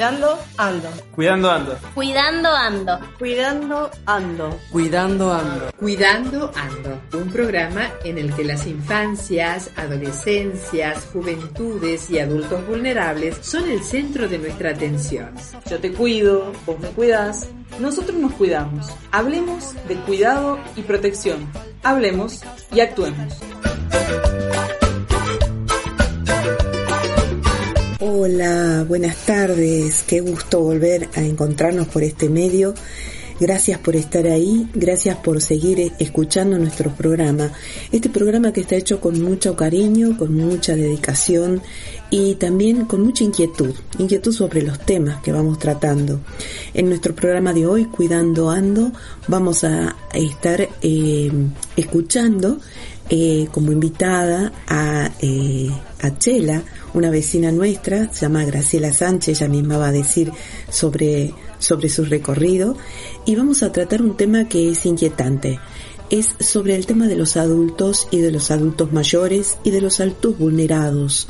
Cuidando ando. Cuidando ando. Cuidando ando. Cuidando ando. Cuidando ando. Cuidando ando. Un programa en el que las infancias, adolescencias, juventudes y adultos vulnerables son el centro de nuestra atención. Yo te cuido, vos me cuidás, nosotros nos cuidamos. Hablemos de cuidado y protección. Hablemos y actuemos. Hola, buenas tardes. Qué gusto volver a encontrarnos por este medio. Gracias por estar ahí, gracias por seguir escuchando nuestro programa. Este programa que está hecho con mucho cariño, con mucha dedicación y también con mucha inquietud, inquietud sobre los temas que vamos tratando. En nuestro programa de hoy, Cuidando Ando, vamos a estar eh, escuchando eh, como invitada a, eh, a Chela, una vecina nuestra, se llama Graciela Sánchez, ella misma va a decir sobre, sobre su recorrido, y vamos a tratar un tema que es inquietante. Es sobre el tema de los adultos y de los adultos mayores y de los adultos vulnerados.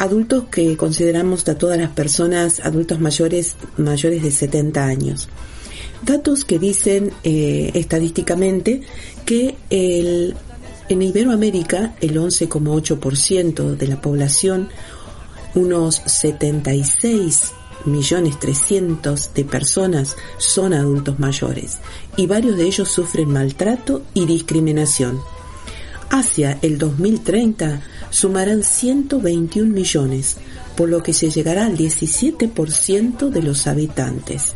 Adultos que consideramos a todas las personas adultos mayores mayores de 70 años. Datos que dicen eh, estadísticamente que el en Iberoamérica, el 11,8% de la población, unos 76 millones 300 de personas son adultos mayores y varios de ellos sufren maltrato y discriminación. Hacia el 2030 sumarán 121 millones, por lo que se llegará al 17% de los habitantes.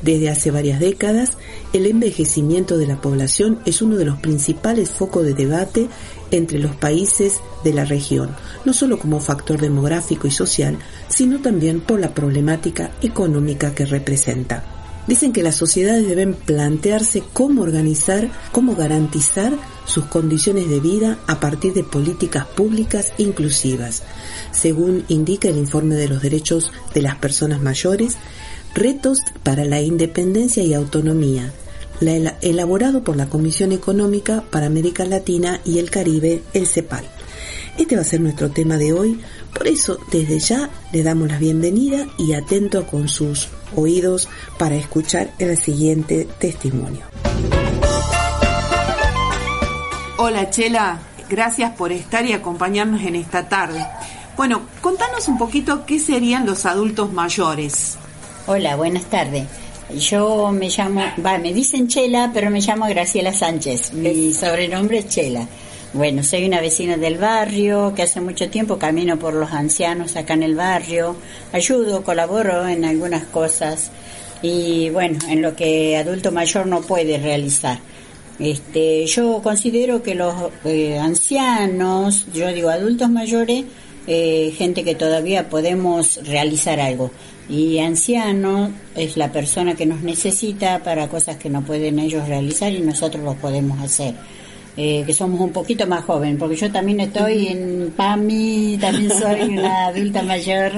Desde hace varias décadas, el envejecimiento de la población es uno de los principales focos de debate entre los países de la región, no solo como factor demográfico y social, sino también por la problemática económica que representa. Dicen que las sociedades deben plantearse cómo organizar, cómo garantizar sus condiciones de vida a partir de políticas públicas inclusivas. Según indica el informe de los derechos de las personas mayores, Retos para la Independencia y Autonomía, elaborado por la Comisión Económica para América Latina y el Caribe, el CEPAL. Este va a ser nuestro tema de hoy, por eso desde ya le damos la bienvenida y atento con sus oídos para escuchar el siguiente testimonio. Hola Chela, gracias por estar y acompañarnos en esta tarde. Bueno, contanos un poquito qué serían los adultos mayores. Hola, buenas tardes. Yo me llamo, va, me dicen Chela, pero me llamo Graciela Sánchez. Mi sobrenombre es Chela. Bueno, soy una vecina del barrio que hace mucho tiempo camino por los ancianos acá en el barrio, ayudo, colaboro en algunas cosas y bueno, en lo que adulto mayor no puede realizar. Este, yo considero que los eh, ancianos, yo digo adultos mayores, eh, gente que todavía podemos realizar algo y anciano es la persona que nos necesita para cosas que no pueden ellos realizar y nosotros los podemos hacer. Eh, que somos un poquito más jóvenes, porque yo también estoy en PAMI, también soy una adulta mayor.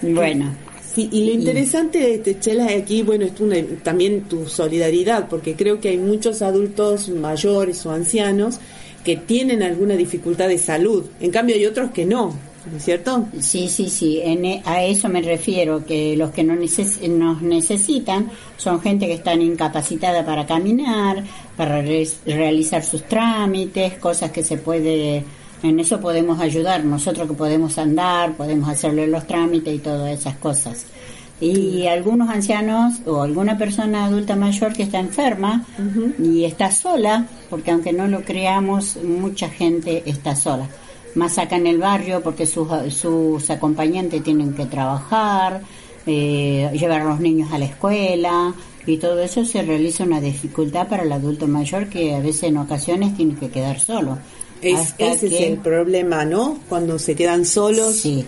Bueno. y lo interesante de este Chela aquí, bueno, es también tu solidaridad, porque creo que hay muchos adultos mayores o ancianos que tienen alguna dificultad de salud, en cambio hay otros que no, ¿no es cierto? Sí, sí, sí, e, a eso me refiero, que los que no nos necesitan son gente que están incapacitada para caminar, para realizar sus trámites, cosas que se puede, en eso podemos ayudar, nosotros que podemos andar, podemos hacerle los trámites y todas esas cosas. Y algunos ancianos o alguna persona adulta mayor que está enferma y está sola, porque aunque no lo creamos, mucha gente está sola más acá en el barrio porque sus, sus acompañantes tienen que trabajar, eh, llevar a los niños a la escuela y todo eso se realiza una dificultad para el adulto mayor que a veces en ocasiones tiene que quedar solo. Es, ese es el problema, ¿no? Cuando se quedan solos. Sí.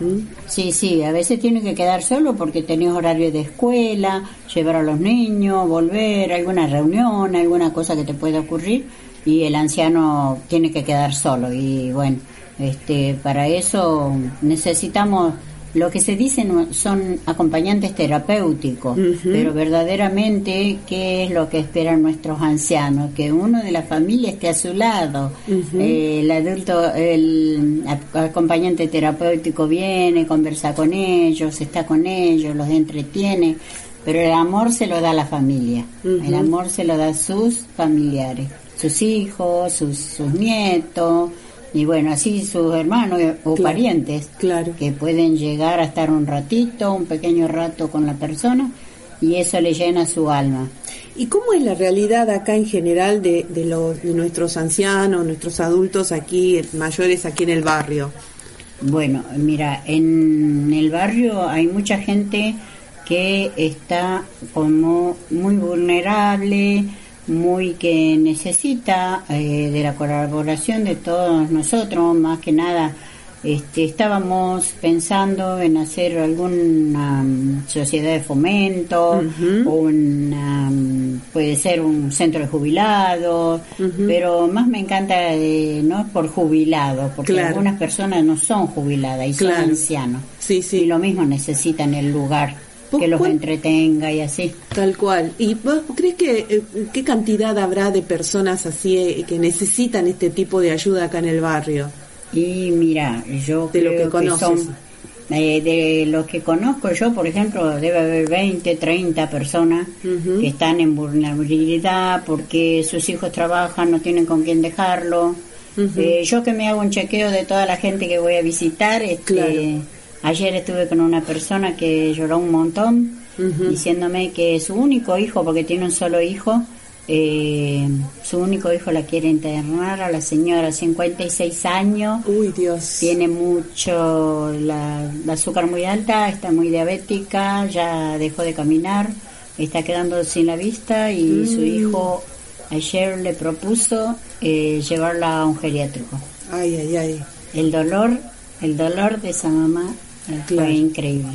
¿Mm? Sí, sí, a veces tiene que quedar solo porque tenés horario de escuela, llevar a los niños, volver, alguna reunión, alguna cosa que te pueda ocurrir y el anciano tiene que quedar solo. Y bueno, este para eso necesitamos lo que se dice no- son acompañantes terapéuticos, pero verdaderamente, ¿qué es lo que esperan nuestros ancianos? Que uno de la familia esté a su lado. Eh, el adulto, el ac- acompañante terapéutico viene, conversa con ellos, está con ellos, los entretiene, pero el amor se lo da la familia, el amor se lo da a sus familiares, sus hijos, sus, sus nietos. Y bueno, así sus hermanos o Claro, parientes claro. que pueden llegar a estar un ratito, un pequeño rato con la persona y eso le llena su alma. ¿Y cómo es la realidad acá en general de, de, los, de nuestros ancianos, nuestros adultos aquí, mayores aquí en el barrio? Bueno, mira, en el barrio hay mucha gente que está como muy vulnerable, muy que necesita eh, de la colaboración de todos nosotros, más que nada. Este, estábamos pensando en hacer alguna mm, sociedad de fomento, una, mm, puede ser un centro de jubilados, pero más me encanta eh, no por jubilado, porque Claro. algunas personas no son jubiladas y Claro. son ancianos. Sí, sí. Y lo mismo necesitan el lugar ¿Vos que los entretenga y así. Tal cual. ¿Y vos crees que eh, qué cantidad habrá de personas así eh, que necesitan este tipo de ayuda acá en el barrio? Y mira, yo De lo que conoces. son eh, de lo que conozco yo, por ejemplo, debe haber 20, 30 personas que están en vulnerabilidad porque sus hijos trabajan, no tienen con quién dejarlo. Eh, yo que me hago un chequeo de toda la gente que voy a visitar, este, Claro. Ayer estuve con una persona que lloró un montón diciéndome que su único hijo, porque tiene un solo hijo, eh, su único hijo la quiere internar a la señora, 56 años, Uy, Dios. tiene mucho la, la azúcar muy alta, está muy diabética, ya dejó de caminar, está quedando sin la vista y su hijo ayer le propuso eh, llevarla a un geriátrico. Ay, ay, ay. El dolor, el dolor de esa mamá Claro. fue increíble.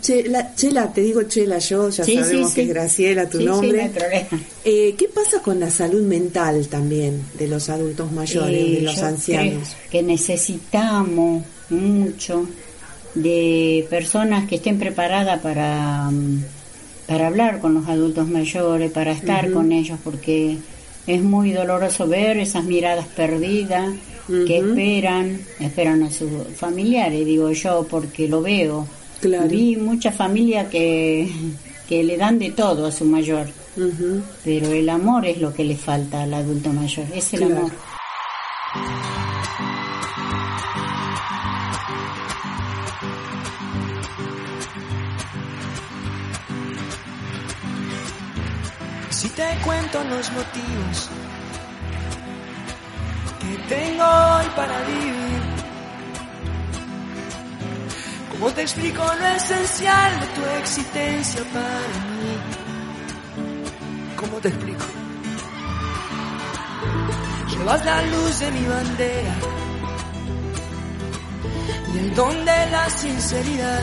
Chela, Chela, te digo Chela yo, ya Sí, sabemos sí, que sí. es Graciela tu no nombre. problema. Eh, ¿Qué pasa con la salud mental también de los adultos mayores, Eh, de los yo ancianos? creo que necesitamos mucho de personas que estén preparadas para, mm, para hablar con los adultos mayores, para estar con ellos, porque es muy doloroso ver esas miradas perdidas que esperan, esperan a sus familiares, digo yo, porque lo veo. Claro. Vi muchas familias que, que le dan de todo a su mayor, pero el amor es lo que le falta al adulto mayor, es el Claro. amor. Cuento los motivos que tengo hoy para vivir, ¿cómo te explico lo esencial de tu existencia para mí? ¿Cómo te explico? Llevas la luz de mi bandera y el don de la sinceridad.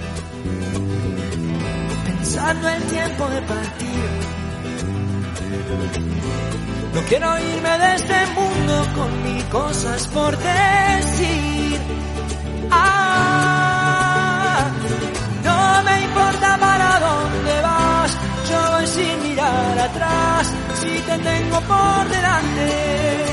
pensando el tiempo de partir. No quiero irme de este mundo con mil cosas por decir. Ah, no me importa para dónde vas, yo voy sin mirar atrás, si te tengo por delante.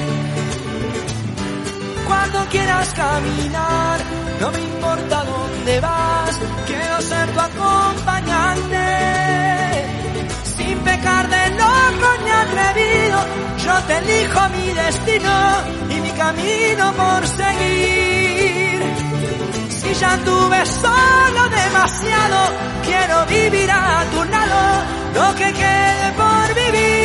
Cuando quieras caminar, no me importa dónde vas, quiero ser tu acompañante. Sin pecar de loco ni atrevido, yo te elijo mi destino y mi camino por seguir. Si ya tuve solo demasiado, quiero vivir a tu lado, lo que quede por vivir.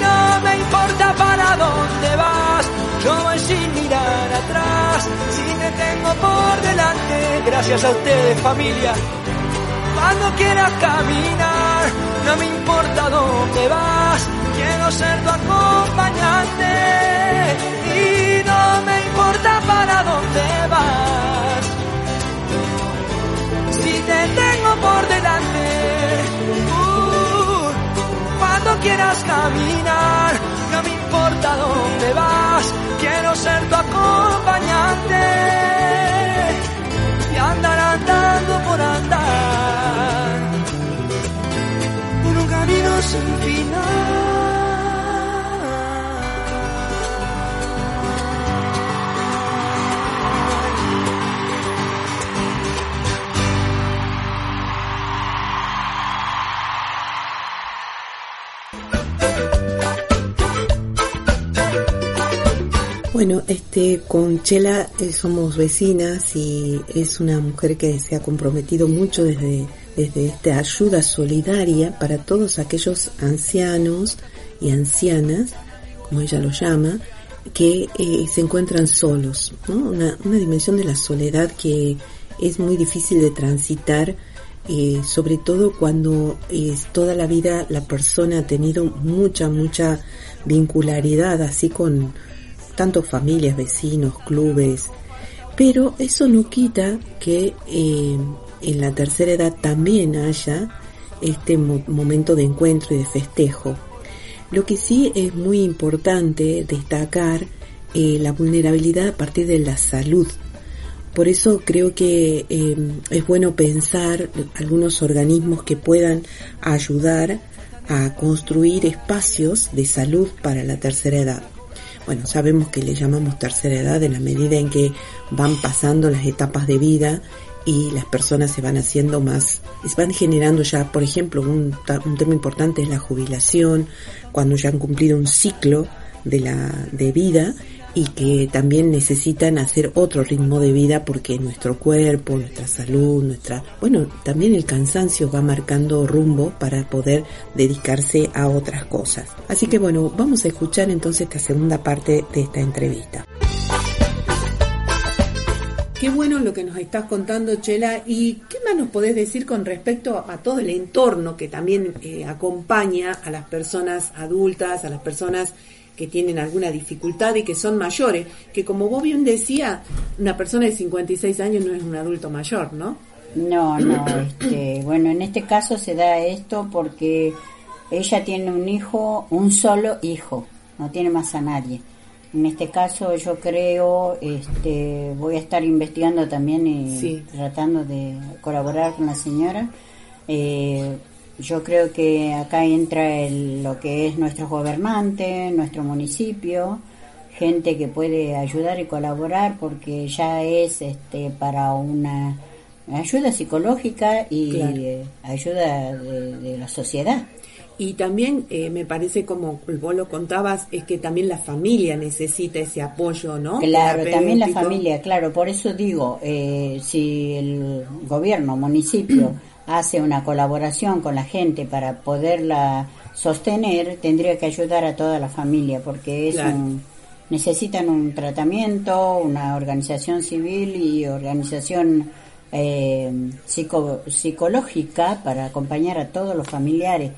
No me importa para dónde vas, yo voy sin mirar tengo por delante, gracias a ustedes familia. Cuando quieras caminar, no me importa dónde vas, quiero ser tu acompañante. Y no me importa para dónde vas. Si te tengo por delante, quieras caminar, no me importa dónde vas, quiero ser tu acompañante y andar andando por andar por un camino sin final. Bueno, este, con Chela eh, somos vecinas y es una mujer que se ha comprometido mucho desde, desde esta ayuda solidaria para todos aquellos ancianos y ancianas, como ella lo llama, que eh, se encuentran solos, ¿no? Una, una dimensión de la soledad que es muy difícil de transitar, eh, sobre todo cuando es toda la vida la persona ha tenido mucha, mucha vincularidad así con, tanto familias, vecinos, clubes, pero eso no quita que eh, en la tercera edad también haya este mo- momento de encuentro y de festejo. Lo que sí es muy importante destacar eh, la vulnerabilidad a partir de la salud. Por eso creo que eh, es bueno pensar algunos organismos que puedan ayudar a construir espacios de salud para la tercera edad. Bueno, sabemos que le llamamos tercera edad en la medida en que van pasando las etapas de vida y las personas se van haciendo más, se van generando ya, por ejemplo, un, un tema importante es la jubilación, cuando ya han cumplido un ciclo de la de vida y que también necesitan hacer otro ritmo de vida porque nuestro cuerpo, nuestra salud, nuestra, bueno, también el cansancio va marcando rumbo para poder dedicarse a otras cosas. Así que bueno, vamos a escuchar entonces esta segunda parte de esta entrevista. Qué bueno lo que nos estás contando, Chela. ¿Y qué más nos podés decir con respecto a todo el entorno que también eh, acompaña a las personas adultas, a las personas que tienen alguna dificultad y que son mayores? Que como vos bien decía, una persona de 56 años no es un adulto mayor, ¿no? No, no, este, bueno, en este caso se da esto porque ella tiene un hijo, un solo hijo, no tiene más a nadie. En este caso yo creo, este, voy a estar investigando también y Sí. tratando de colaborar con la señora. Eh, yo creo que acá entra el- lo que es nuestro gobernante, nuestro municipio, gente que puede ayudar y colaborar porque ya es este, para una ayuda psicológica y Claro. eh, ayuda de, de la sociedad. Y también eh, me parece como vos lo contabas, es que también la familia necesita ese apoyo, ¿no? Claro, también la familia, claro, por eso digo, eh, si el gobierno, municipio, hace una colaboración con la gente para poderla sostener, tendría que ayudar a toda la familia, porque es Claro. un- necesitan un tratamiento, una organización civil y organización eh, psico- psicológica para acompañar a todos los familiares,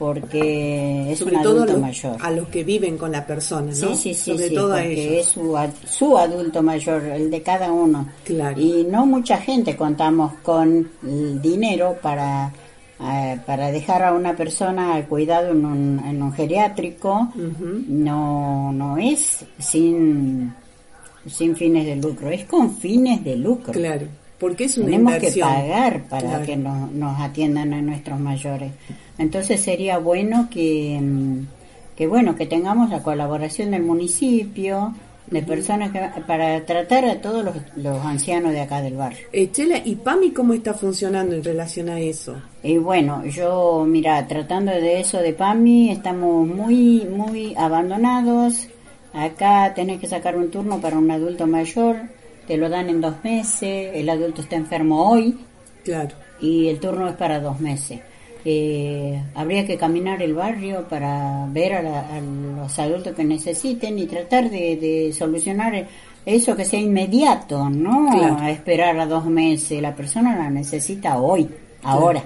porque es Sobre un todo adulto lo- mayor. a los que viven con la persona, ¿no? Sí, sí, sí, Sobre sí, todo porque es su, ad- su adulto mayor, el de cada uno. Claro. Y no mucha gente contamos con el dinero para, eh, para dejar a una persona al cuidado en un, en un geriátrico. No, no es sin, sin fines de lucro, es con fines de lucro. Claro, porque es una Tenemos inversión. que pagar para Claro. que nos, nos atiendan a nuestros mayores. Entonces sería bueno que, mm, que bueno que tengamos la colaboración del municipio, de personas que para tratar a todos los, los ancianos de acá del barrio. Eh, Chela, ¿y PAMI cómo está funcionando en relación a eso? Y bueno, yo, mira, tratando de eso de PAMI, estamos muy, muy abandonados. Acá tenés que sacar un turno para un adulto mayor, te lo dan en dos meses, el adulto está enfermo hoy, Claro. y el turno es para dos meses. eh, habría que caminar el barrio para ver a, a los adultos que necesiten y tratar de, de solucionar eso que sea inmediato, no Claro. a esperar a dos meses. La persona la necesita hoy, ahora.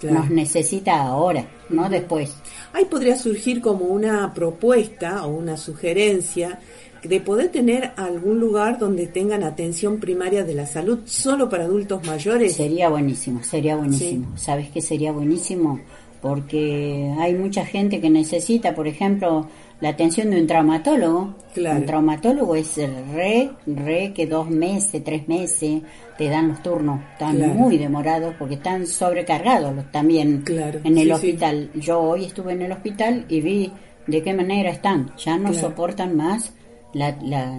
claro. Nos necesita ahora, no después. Ahí podría surgir como una propuesta o una sugerencia de poder tener algún lugar donde tengan atención primaria de la salud solo para adultos mayores. Sería buenísimo, sería buenísimo. ¿Sabes qué sería buenísimo? Porque hay mucha gente que necesita, por ejemplo, la atención de un traumatólogo. Claro. Un traumatólogo es re, re que dos meses, tres meses te dan los turnos. Están Claro. muy demorados porque están sobrecargados los, también Claro, en el sí, sí. hospital. Yo hoy estuve en el hospital y vi de qué manera están. Ya no soportan más la, la,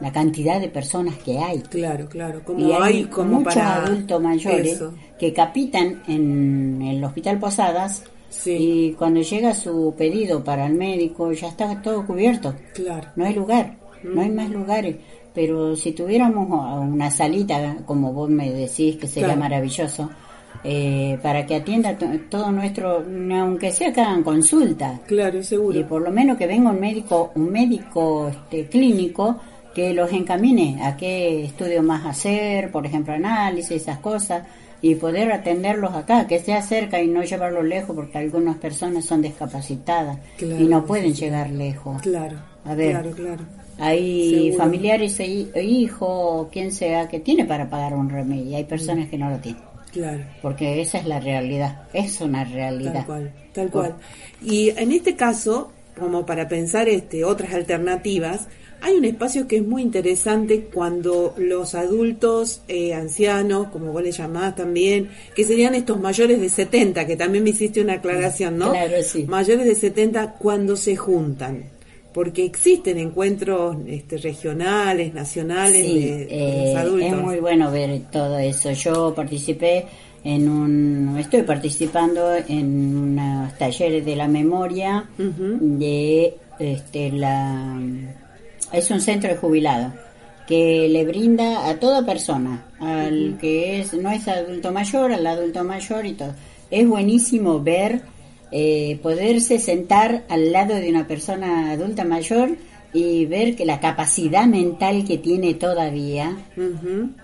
la cantidad de personas que hay. Claro, claro, como Y hay, hay como muchos para adultos mayores eso. que capitan en el hospital Posadas Sí. y cuando llega su pedido para el médico ya está todo cubierto. Claro. No hay lugar, no hay más lugares. Pero si tuviéramos una salita, como vos me decís, que sería Claro. maravilloso, eh, para que atienda to- todo nuestro, aunque sea que hagan consulta, Claro, seguro. y por lo menos que venga un médico, un médico este, clínico que los encamine a qué estudio más hacer, por ejemplo, análisis, esas cosas, y poder atenderlos acá, que sea cerca y no llevarlos lejos, porque algunas personas son discapacitadas Claro, y no pueden llegar lejos. Claro. A ver. Claro, claro. Hay Seguro. familiares e e hijos, quien sea, que tiene para pagar un remedio, y hay personas que no lo tienen, Claro. porque esa es la realidad, es una Tal realidad. cual, tal cual. Y en este caso, como para pensar este otras alternativas, hay un espacio que es muy interesante cuando los adultos eh, ancianos, como vos le llamás también, que serían estos mayores de 70, que también me hiciste una aclaración, ¿no? Claro, sí. Mayores de 70 cuando se juntan. Porque existen encuentros este, regionales, nacionales Sí, de, de eh, los adultos. es muy bueno ver todo eso. Yo participé en un, estoy participando en unos talleres de la memoria de este la es un centro de jubilados que le brinda a toda persona, al que es no es adulto mayor, al adulto mayor y todo. Es buenísimo ver eh, poderse sentar al lado de una persona adulta mayor y ver que la capacidad mental que tiene todavía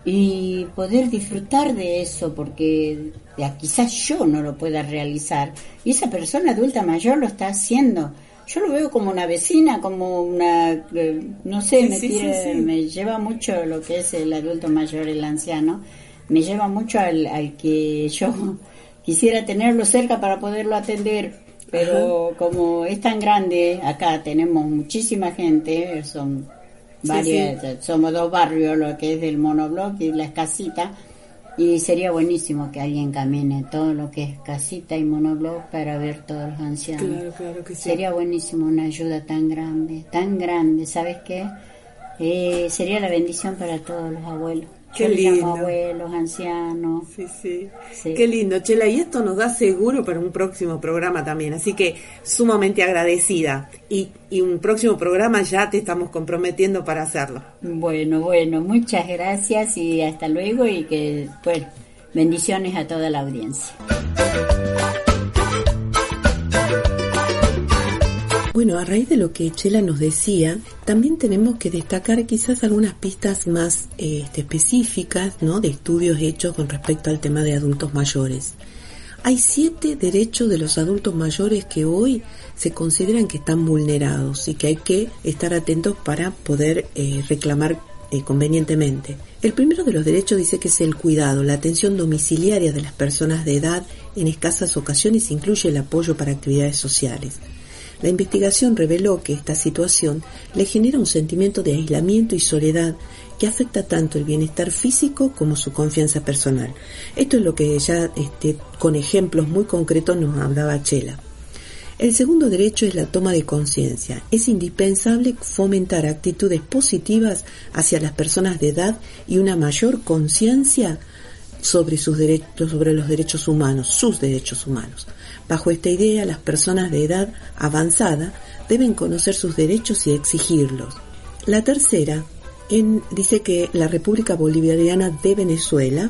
y poder disfrutar de eso porque quizás yo no lo pueda realizar. Y esa persona adulta mayor lo está haciendo. Yo lo veo como una vecina como una eh, no sé Sí, me, tira- sí, sí. me lleva mucho lo que es el adulto mayor el anciano. Me lleva mucho al, al que yo quisiera tenerlo cerca para poderlo atender pero como es tan grande acá tenemos muchísima gente son varias, somos dos barrios, lo que es del monobloc y las casitas, y sería buenísimo que alguien camine todo lo que es casita y monobloc para ver todos los ancianos. Claro, claro que sí. Sería buenísimo una ayuda tan grande, tan grande, ¿sabes qué? Eh, sería la bendición para todos los abuelos. Qué lindo. abuelos, ancianos. Sí, sí, Sí. Qué lindo, Chela. Y esto nos da seguro para un próximo programa también. Así que sumamente agradecida. Y, y un próximo programa ya te estamos comprometiendo para hacerlo. Bueno, bueno, muchas gracias y hasta luego y que, pues, bendiciones a toda la audiencia. Bueno, a raíz de lo que Chela nos decía, también tenemos que destacar quizás algunas pistas más este, específicas. De estudios hechos con respecto al tema de adultos mayores. Hay siete derechos de los adultos mayores que hoy se consideran que están vulnerados y que hay que estar atentos para poder eh, reclamar eh, convenientemente. El primero de los derechos dice que es el cuidado, la atención domiciliaria de las personas de edad en escasas ocasiones incluye el apoyo para actividades sociales. La investigación reveló que esta situación le genera un sentimiento de aislamiento y soledad que afecta tanto el bienestar físico como su confianza personal. Esto es lo que ya este, con ejemplos muy concretos nos hablaba Chela. El segundo derecho es la toma de conciencia. Es indispensable fomentar actitudes positivas hacia las personas de edad y una mayor conciencia sobre sus derechos, sobre los derechos humanos, sus derechos humanos. Bajo esta idea, las personas de edad avanzada deben conocer sus derechos y exigirlos. La tercera dice que la República Bolivariana de Venezuela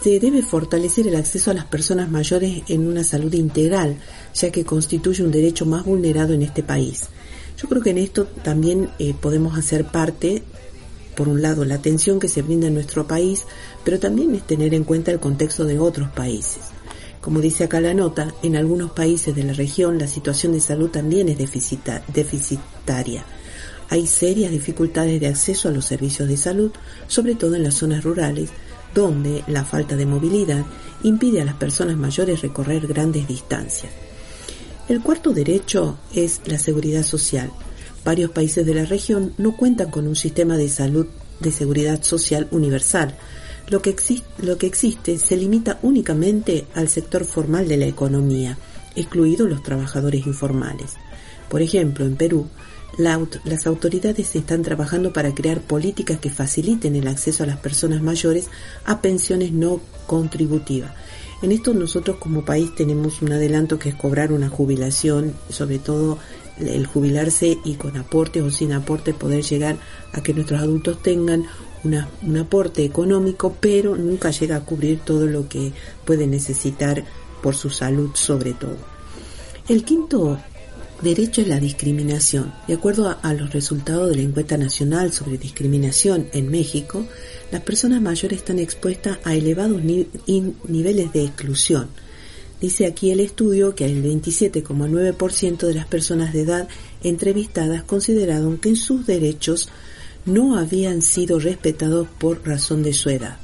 se debe fortalecer el acceso a las personas mayores en una salud integral, ya que constituye un derecho más vulnerado en este país. Yo creo que en esto también eh, podemos hacer parte, por un lado, la atención que se brinda en nuestro país, pero también es tener en cuenta el contexto de otros países. Como dice acá la nota, en algunos países de la región la situación de salud también es deficitaria. Hay serias dificultades de acceso a los servicios de salud, sobre todo en las zonas rurales, donde la falta de movilidad impide a las personas mayores recorrer grandes distancias. El cuarto derecho es la seguridad social. Varios países de la región no cuentan con un sistema de salud de seguridad social universal. Lo que, lo que existe se limita únicamente al sector formal de la economía, excluidos los trabajadores informales. Por ejemplo, en Perú, las autoridades están trabajando para crear políticas que faciliten el acceso a las personas mayores a pensiones no contributivas. En esto nosotros como país tenemos un adelanto que es cobrar una jubilación, sobre todo el jubilarse y con aportes o sin aporte poder llegar a que nuestros adultos tengan un aporte económico, pero nunca llega a cubrir todo lo que puede necesitar por su salud sobre todo. El quinto derecho es la discriminación. De acuerdo a, los resultados de la encuesta nacional sobre discriminación en México, las personas mayores están expuestas a elevados niveles de exclusión. Dice aquí el estudio que el 27,9% de las personas de edad entrevistadas consideraron que sus derechos no habían sido respetados por razón de su edad.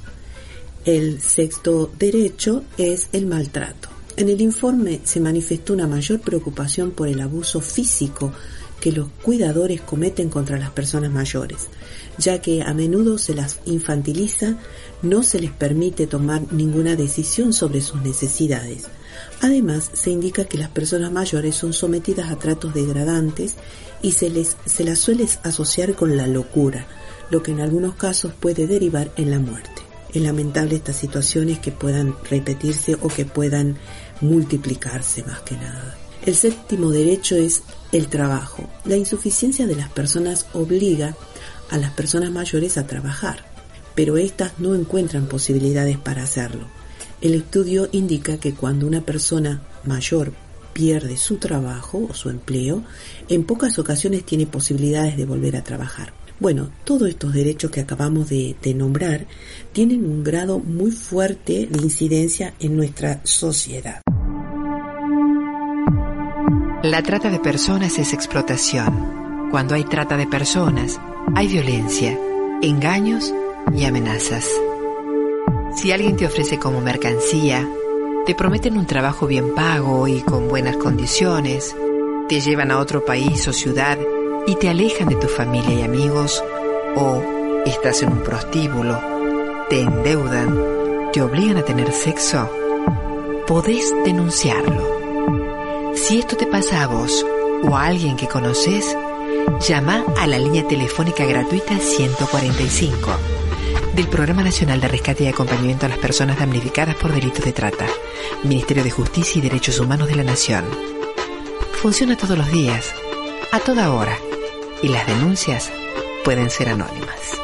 El sexto derecho es el maltrato. En el informe se manifestó una mayor preocupación por el abuso físico que los cuidadores cometen contra las personas mayores, ya que a menudo se las infantiliza, no se les permite tomar ninguna decisión sobre sus necesidades. Además, se indica que las personas mayores son sometidas a tratos degradantes y se, les, se las suele asociar con la locura, lo que en algunos casos puede derivar en la muerte. Es lamentable estas situaciones que puedan repetirse o que puedan multiplicarse más que nada. El séptimo derecho es el trabajo. La insuficiencia de las personas obliga a las personas mayores a trabajar, pero éstas no encuentran posibilidades para hacerlo. El estudio indica que cuando una persona mayor pierde su trabajo o su empleo, en pocas ocasiones tiene posibilidades de volver a trabajar. Bueno, todos estos derechos que acabamos de, nombrar tienen un grado muy fuerte de incidencia en nuestra sociedad. La trata de personas es explotación. Cuando hay trata de personas, hay violencia, engaños y amenazas. Si alguien te ofrece como mercancía, te prometen un trabajo bien pago y con buenas condiciones, te llevan a otro país o ciudad y te alejan de tu familia y amigos, o estás en un prostíbulo, te endeudan, te obligan a tener sexo, podés denunciarlo. Si esto te pasa a vos o a alguien que conoces, llama a la línea telefónica gratuita 145 del Programa Nacional de Rescate y Acompañamiento a las Personas Damnificadas por Delitos de Trata, Ministerio de Justicia y Derechos Humanos de la Nación. Funciona todos los días, a toda hora y las denuncias pueden ser anónimas.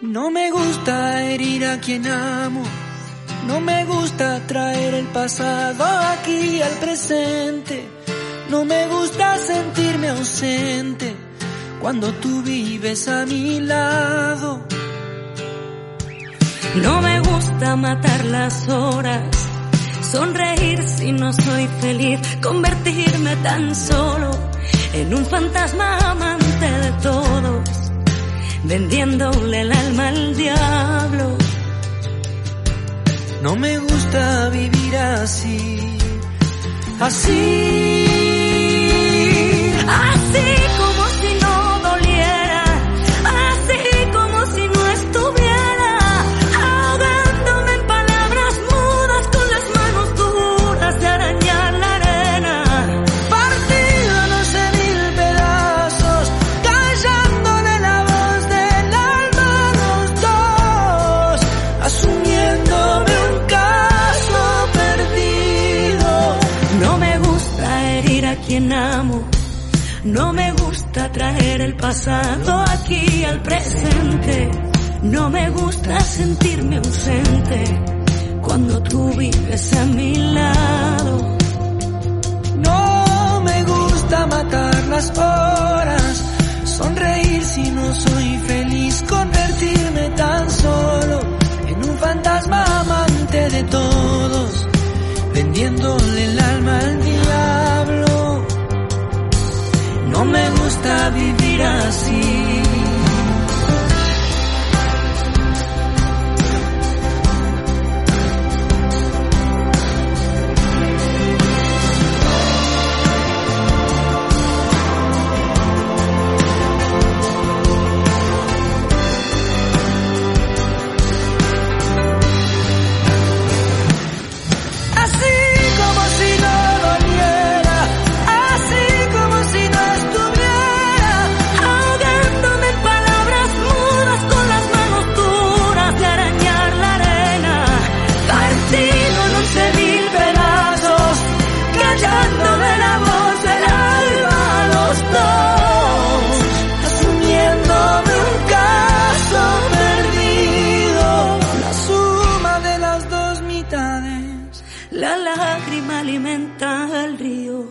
No me gusta herir a quien amo, no me gusta traer el pasado aquí al presente, no me gusta sentirme ausente cuando tú vives a mi lado. No me gusta matar las horas, sonreír si no soy feliz, convertirme tan solo en un fantasma amante de todos, vendiéndole el alma al diablo. No me gusta vivir así, así, así. No la lágrima alimenta al río,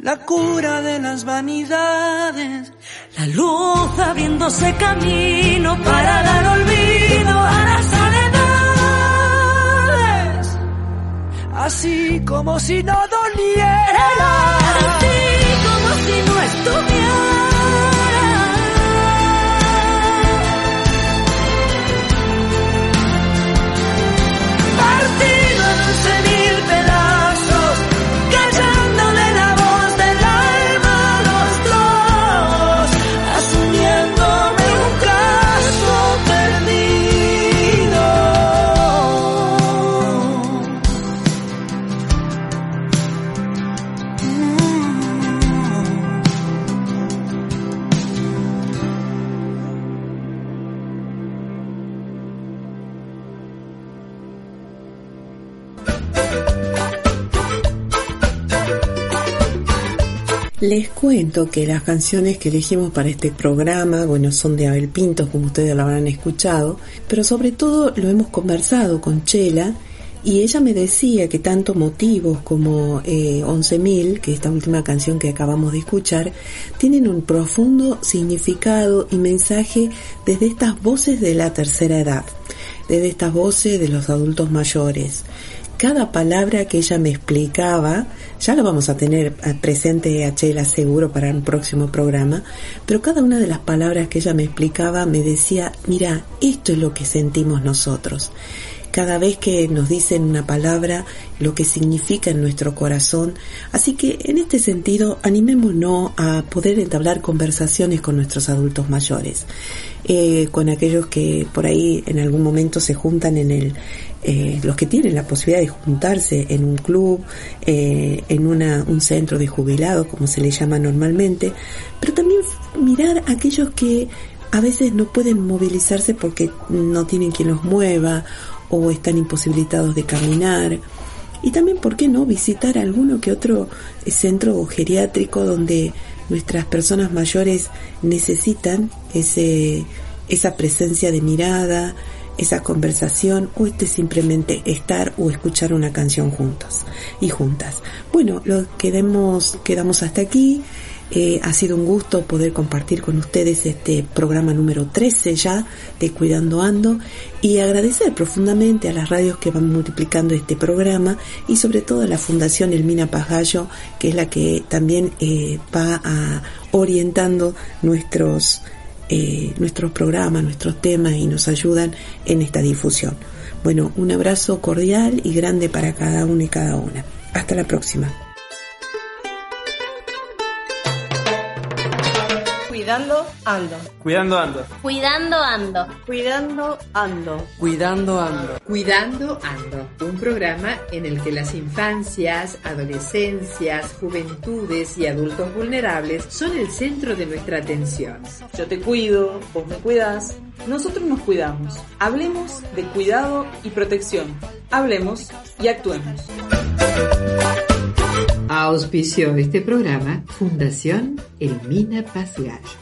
la cura de las vanidades. la luz abriéndose camino para dar olvido a las soledades. Así como si no doliera. Así como si no estuviera. Les cuento que las canciones que elegimos para este programa, bueno, son de Abel Pinto, como ustedes lo habrán escuchado, pero sobre todo lo hemos conversado con Chela y ella me decía que tanto motivos como eh, 11.000, que esta última canción que acabamos de escuchar, tienen un profundo significado y mensaje desde estas voces de la tercera edad, desde estas voces de los adultos mayores cada palabra que ella me explicaba, ya lo vamos a tener eh, presente a Chela seguro para el próximo programa, pero cada una de las palabras que ella me explicaba me decía, mira, esto es lo que sentimos nosotros. Cada vez que nos dicen una palabra, lo que significa en nuestro corazón. Así que en este sentido, animémonos a poder entablar conversaciones con nuestros adultos mayores, eh, con aquellos que por ahí en algún momento se juntan en el, eh, los que tienen la posibilidad de juntarse en un club, eh, en una, un centro de jubilados, como se le llama normalmente, pero también mirar aquellos que a veces no pueden movilizarse porque no tienen quien los mueva o están imposibilitados de caminar. Y también, ¿por qué no?, visitar alguno que otro centro geriátrico donde nuestras personas mayores necesitan ese, esa presencia de mirada, esa conversación o este simplemente estar o escuchar una canción juntos y juntas. Bueno, lo quedemos, quedamos hasta aquí. Eh, ha sido un gusto poder compartir con ustedes este programa número 13 ya de Cuidando Ando y agradecer profundamente a las radios que van multiplicando este programa y sobre todo a la Fundación Elmina Pajallo que es la que también eh, va orientando nuestros eh, nuestros programas, nuestros temas y nos ayudan en esta difusión. Bueno, un abrazo cordial y grande para cada uno y cada una. Hasta la próxima. Cuidando ando. Cuidando ando. Cuidando ando. Cuidando ando. Cuidando ando. Cuidando Ando, un programa en el que las infancias, adolescencias, juventudes y adultos vulnerables son el centro de nuestra atención. Yo te cuido, vos me cuidas, nosotros nos cuidamos. Hablemos de cuidado y protección. Hablemos y actuemos. Auspició este programa Fundación Elmina Paz Gallo.